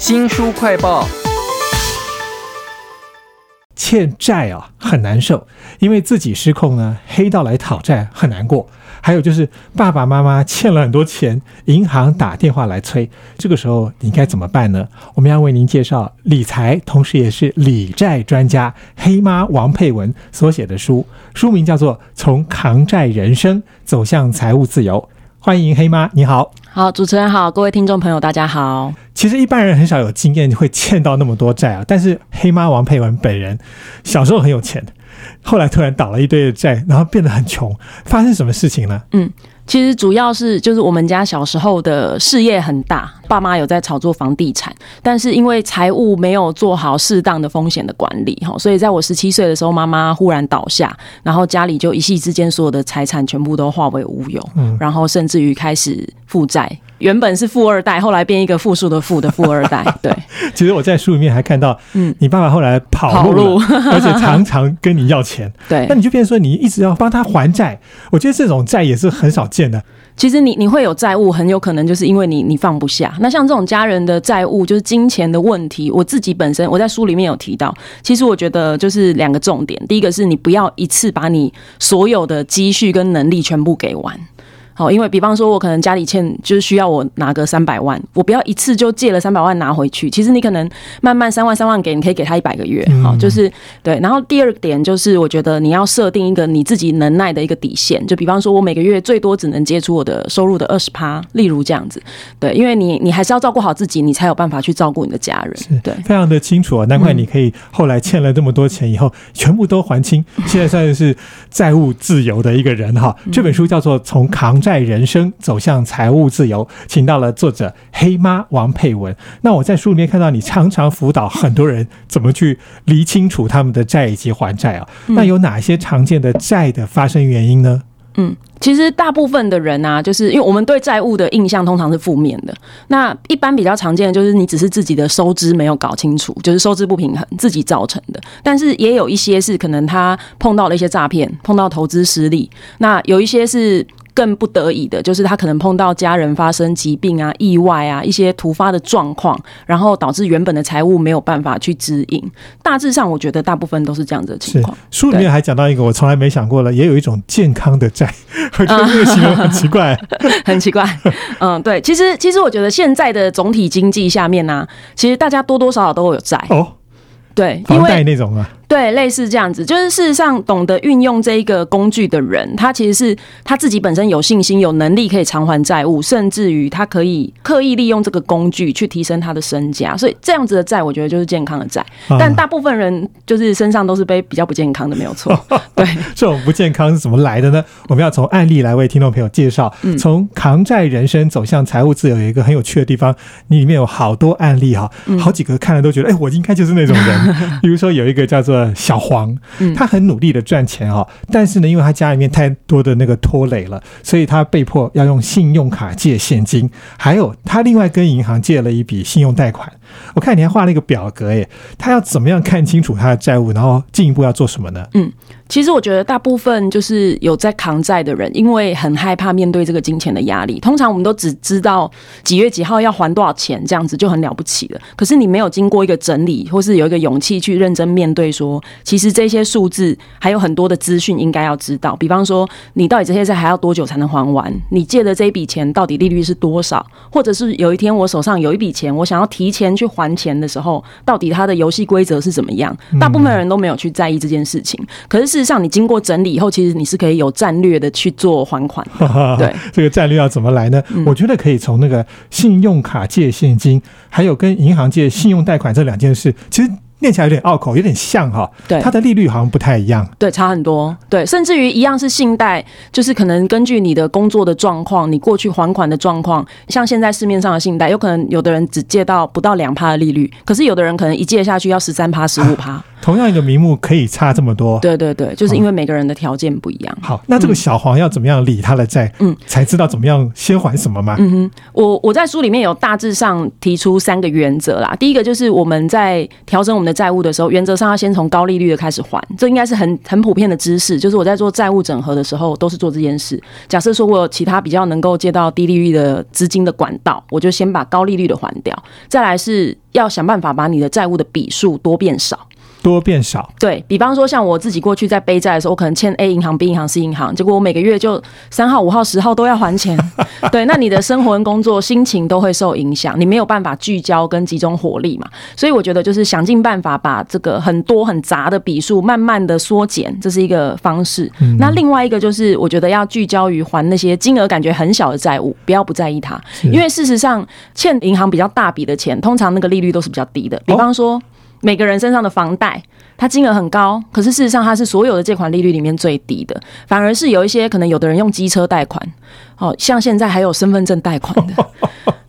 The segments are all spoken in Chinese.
新书快报。欠债啊很难受，因为自己失控呢，黑道来讨债很难过。还有就是爸爸妈妈欠了很多钱，银行打电话来催，这个时候你该怎么办呢？我们要为您介绍理财，同时也是理债专家黑妈王佩文所写的书，书名叫做《从扛债人生走向财务自由》。欢迎黑妈，你好。好，主持人好，各位听众朋友，大家好。其实一般人很少有经验会欠到那么多债啊，但是黑妈王佩文本人小时候很有钱，后来突然倒了一堆的债，然后变得很穷，发生什么事情呢？嗯，其实主要是就是我们家小时候的事业很大，爸妈有在炒作房地产，但是因为财务没有做好适当的风险的管理哈，所以在我十七岁的时候，妈妈忽然倒下，然后家里就一夕之间所有的财产全部都化为乌有，嗯，然后甚至于开始负债。原本是富二代，后来变一个负数的负的富二代。对，其实我在书里面还看到，嗯，你爸爸后来跑路，而且常常跟你要钱。对，那你就变成说你一直要帮他还债。我觉得这种债也是很少见的。其实你你会有债务，很有可能就是因为你你放不下。那像这种家人的债务，就是金钱的问题。我自己本身我在书里面有提到，其实我觉得就是两个重点。第一个是你不要一次把你所有的积蓄跟能力全部给完。哦，因为比方说，我可能家里欠，就是需要我拿个三百万，我不要一次就借了三百万拿回去。其实你可能慢慢三万三万给，你可以给他一百个月。好，就是对。然后第二点就是，我觉得你要设定一个你自己能耐的一个底线。就比方说，我每个月最多只能接出我的收入的二十趴，例如这样子。对，因为你你还是要照顾好自己，你才有办法去照顾你的家人。对，非常的清楚啊，难怪你可以后来欠了这么多钱以后全部都还清，现在算是债务自由的一个人哈。这本书叫做《从扛债》。在人生走向财务自由，请到了作者黑妈王佩文。那我在书里面看到你常常辅导很多人怎么去理清楚他们的债以及还债啊。那有哪些常见的债的发生原因呢？嗯，其实大部分的人啊，就是因为我们对债务的印象通常是负面的。那一般比较常见的就是你只是自己的收支没有搞清楚，就是收支不平衡自己造成的。但是也有一些是可能他碰到了一些诈骗，碰到投资失利。那有一些是。更不得已的，就是他可能碰到家人发生疾病啊、意外啊一些突发的状况，然后导致原本的财务没有办法去指引。大致上，我觉得大部分都是这样子的情况。书里面还讲到一个我从来没想过的，也有一种健康的债，我觉得这个形容很奇怪，很奇怪。嗯，对，其实其实我觉得现在的总体经济下面呢，其实大家多多少少都有债哦，对，房贷那种啊。对，类似这样子，就是事实上懂得运用这一个工具的人，他其实是他自己本身有信心、有能力可以偿还债务，甚至于他可以刻意利用这个工具去提升他的身价。所以这样子的债，我觉得就是健康的债。但大部分人就是身上都是背比较不健康的，没有错。对，这种不健康是怎么来的呢？我们要从案例来为听众朋友介绍。从扛债人生走向财务自由，有一个很有趣的地方，你里面有好多案例哈，好几个看了都觉得，哎，我应该就是那种人。比如说有一个叫做。小黄，他很努力的赚钱哦，但是呢，因为他家里面太多的那个拖累了，所以他被迫要用信用卡借现金，还有他另外跟银行借了一笔信用贷款。我看你还画了一个表格，耶，他要怎么样看清楚他的债务，然后进一步要做什么呢？嗯。其实我觉得大部分就是有在扛债的人，因为很害怕面对这个金钱的压力。通常我们都只知道几月几号要还多少钱，这样子就很了不起了。可是你没有经过一个整理，或是有一个勇气去认真面对，说其实这些数字还有很多的资讯应该要知道。比方说，你到底这些债还要多久才能还完？你借的这一笔钱到底利率是多少？或者是有一天我手上有一笔钱，我想要提前去还钱的时候，到底它的游戏规则是怎么样？大部分人都没有去在意这件事情。可是是。事实上，你经过整理以后，其实你是可以有战略的去做还款。对，这个战略要怎么来呢？我觉得可以从那个信用卡借现金，还有跟银行借信用贷款这两件事，其实念起来有点拗口，有点像哈。对，它的利率好像不太一样。对，差很多。对，甚至于一样是信贷，就是可能根据你的工作的状况，你过去还款的状况，像现在市面上的信贷，有可能有的人只借到不到两趴的利率，可是有的人可能一借下去要十三趴、十五趴。同样一个名目可以差这么多。对对对，就是因为每个人的条件不一样。好，那这个小黄要怎么样理他的债，嗯，才知道怎么样先还什么吗？嗯哼，我我在书里面有大致上提出三个原则啦。第一个就是我们在调整我们的债务的时候，原则上要先从高利率的开始还，这应该是很很普遍的知识。就是我在做债务整合的时候，都是做这件事。假设说我有其他比较能够借到低利率的资金的管道，我就先把高利率的还掉。再来是要想办法把你的债务的笔数多变少。多变少，对比方说，像我自己过去在背债的时候，我可能欠 A 银行、B 银行、C 银行，结果我每个月就三号、五号、十号都要还钱。对，那你的生活跟工作、心情都会受影响，你没有办法聚焦跟集中火力嘛。所以我觉得就是想尽办法把这个很多很杂的笔数慢慢的缩减，这是一个方式。那另外一个就是我觉得要聚焦于还那些金额感觉很小的债务，不要不在意它，因为事实上欠银行比较大笔的钱，通常那个利率都是比较低的。比方说。每个人身上的房贷，它金额很高，可是事实上它是所有的借款利率里面最低的，反而是有一些可能有的人用机车贷款，哦，像现在还有身份证贷款的。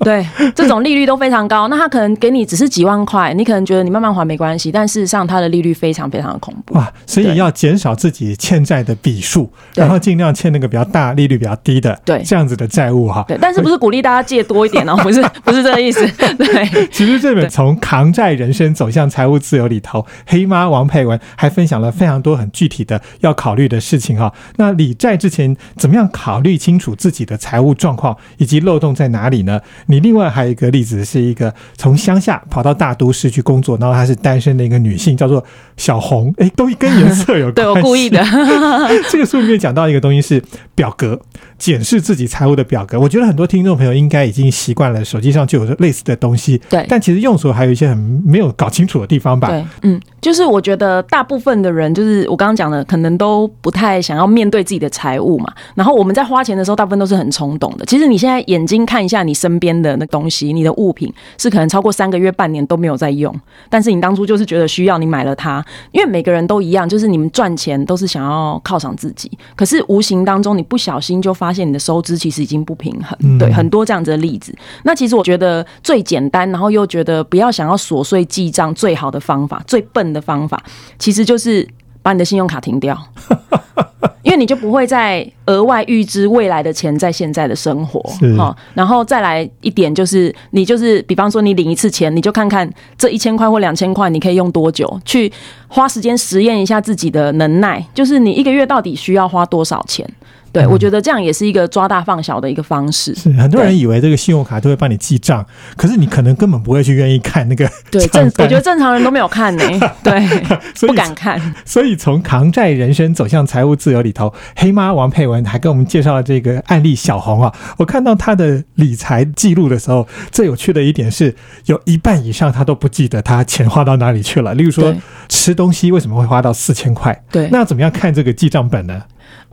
对，这种利率都非常高。那他可能给你只是几万块，你可能觉得你慢慢还没关系，但事实上它的利率非常非常的恐怖。哇，所以要减少自己欠债的笔数，然后尽量欠那个比较大、利率比较低的，对这样子的债务哈。对，但是不是鼓励大家借多一点哦？不是，不是这个意思。对，其实这本从扛债人生走向财务自由里头，黑妈王佩文还分享了非常多很具体的要考虑的事情哈。那理债之前怎么样考虑清楚自己的财务状况以及漏洞在哪里呢？你另外还有一个例子，是一个从乡下跑到大都市去工作，然后她是单身的一个女性，叫做小红，哎，都跟颜色有 关。对我故意的。这个书里面讲到一个东西是表格，检视自己财务的表格。我觉得很多听众朋友应该已经习惯了，手机上就有类似的东西。对，但其实用处还有一些很没有搞清楚的地方吧。对，嗯，就是我觉得大部分的人，就是我刚刚讲的，可能都不太想要面对自己的财务嘛。然后我们在花钱的时候，大部分都是很冲动的。其实你现在眼睛看一下你身边的那东西，你的物品是可能超过三个月、半年都没有在用，但是你当初就是觉得需要，你买了它。因为每个人都一样，就是你们赚钱都是想要犒赏自己，可是无形当中你不小心就发现你的收支其实已经不平衡。对，很多这样子的例子。那其实我觉得最简单，然后又觉得不要想要琐碎记账，最好的方法、最笨的方法，其实就是把你的信用卡停掉。因为你就不会再额外预支未来的钱在现在的生活哈，然后再来一点就是你就是比方说你领一次钱，你就看看这一千块或两千块你可以用多久，去花时间实验一下自己的能耐，就是你一个月到底需要花多少钱。对，我觉得这样也是一个抓大放小的一个方式。是很多人以为这个信用卡都会帮你记账，可是你可能根本不会去愿意看那个。对，正我觉得正常人都没有看呢。对，不敢看。所以从扛债人生走向财务自由里头，黑妈王佩文还跟我们介绍了这个案例小红啊。我看到她的理财记录的时候，最有趣的一点是有一半以上她都不记得她钱花到哪里去了。例如说吃东西为什么会花到四千块？对，那怎么样看这个记账本呢？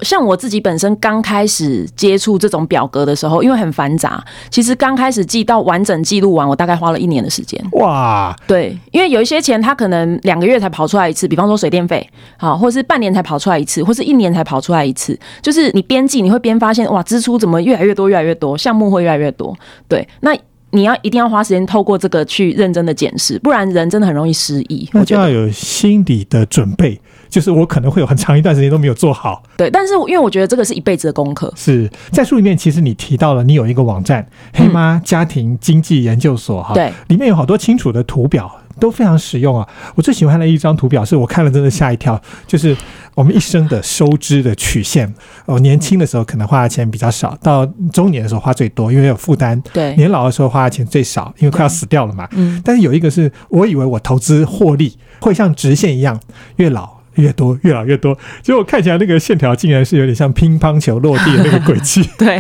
像我自己本身刚开始接触这种表格的时候，因为很繁杂，其实刚开始记到完整记录完，我大概花了一年的时间。哇，对，因为有一些钱，它可能两个月才跑出来一次，比方说水电费，好，或是半年才跑出来一次，或是一年才跑出来一次，就是你边记你会边发现，哇，支出怎么越来越多，越来越多，项目会越来越多。对，那你要一定要花时间透过这个去认真的检视，不然人真的很容易失忆。我就要有心理的准备。就是我可能会有很长一段时间都没有做好，对，但是因为我觉得这个是一辈子的功课。是在书里面，其实你提到了你有一个网站“黑妈家庭经济研究所”哈，对，里面有好多清楚的图表，都非常实用啊。我最喜欢的一张图表是我看了真的吓一跳，就是我们一生的收支的曲线。哦，年轻的时候可能花的钱比较少，到中年的时候花最多，因为有负担；对，年老的时候花的钱最少，因为快要死掉了嘛。嗯，但是有一个是我以为我投资获利会像直线一样，越老。越多越老越多，结果看起来那个线条竟然是有点像乒乓球落地的那个轨迹。对，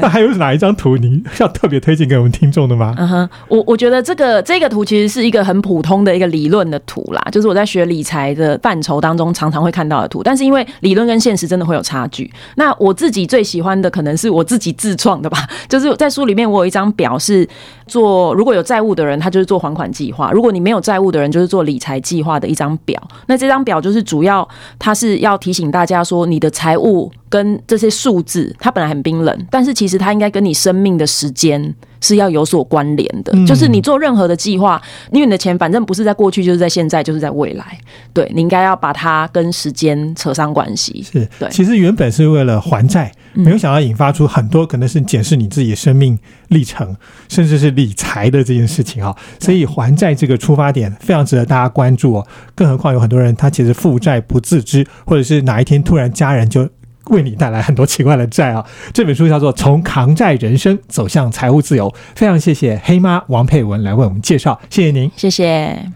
那还有哪一张图你要特别推荐给我们听众的吗？嗯哼，我我觉得这个这个图其实是一个很普通的一个理论的图啦，就是我在学理财的范畴当中常常会看到的图，但是因为理论跟现实真的会有差距。那我自己最喜欢的可能是我自己自创的吧，就是在书里面我有一张表是做如果有债务的人，他就是做还款计划；如果你没有债务的人，就是做理财计划的一张表。那这张表就是。主要它是要提醒大家说，你的财务跟这些数字，它本来很冰冷，但是其实它应该跟你生命的时间是要有所关联的。就是你做任何的计划，因为你的钱反正不是在过去，就是在现在，就是在未来。对你应该要把它跟时间扯上关系。是对，其实原本是为了还债，没有想到引发出很多可能是检视你自己的生命历程，甚至是理财的这件事情啊。所以还债这个出发点非常值得大家关注哦。更何况有很多人他其实负债不自知，或者是哪一天突然家人就。为你带来很多奇怪的债啊！这本书叫做《从扛债人生走向财务自由》，非常谢谢黑妈王佩文来为我们介绍，谢谢您，谢谢。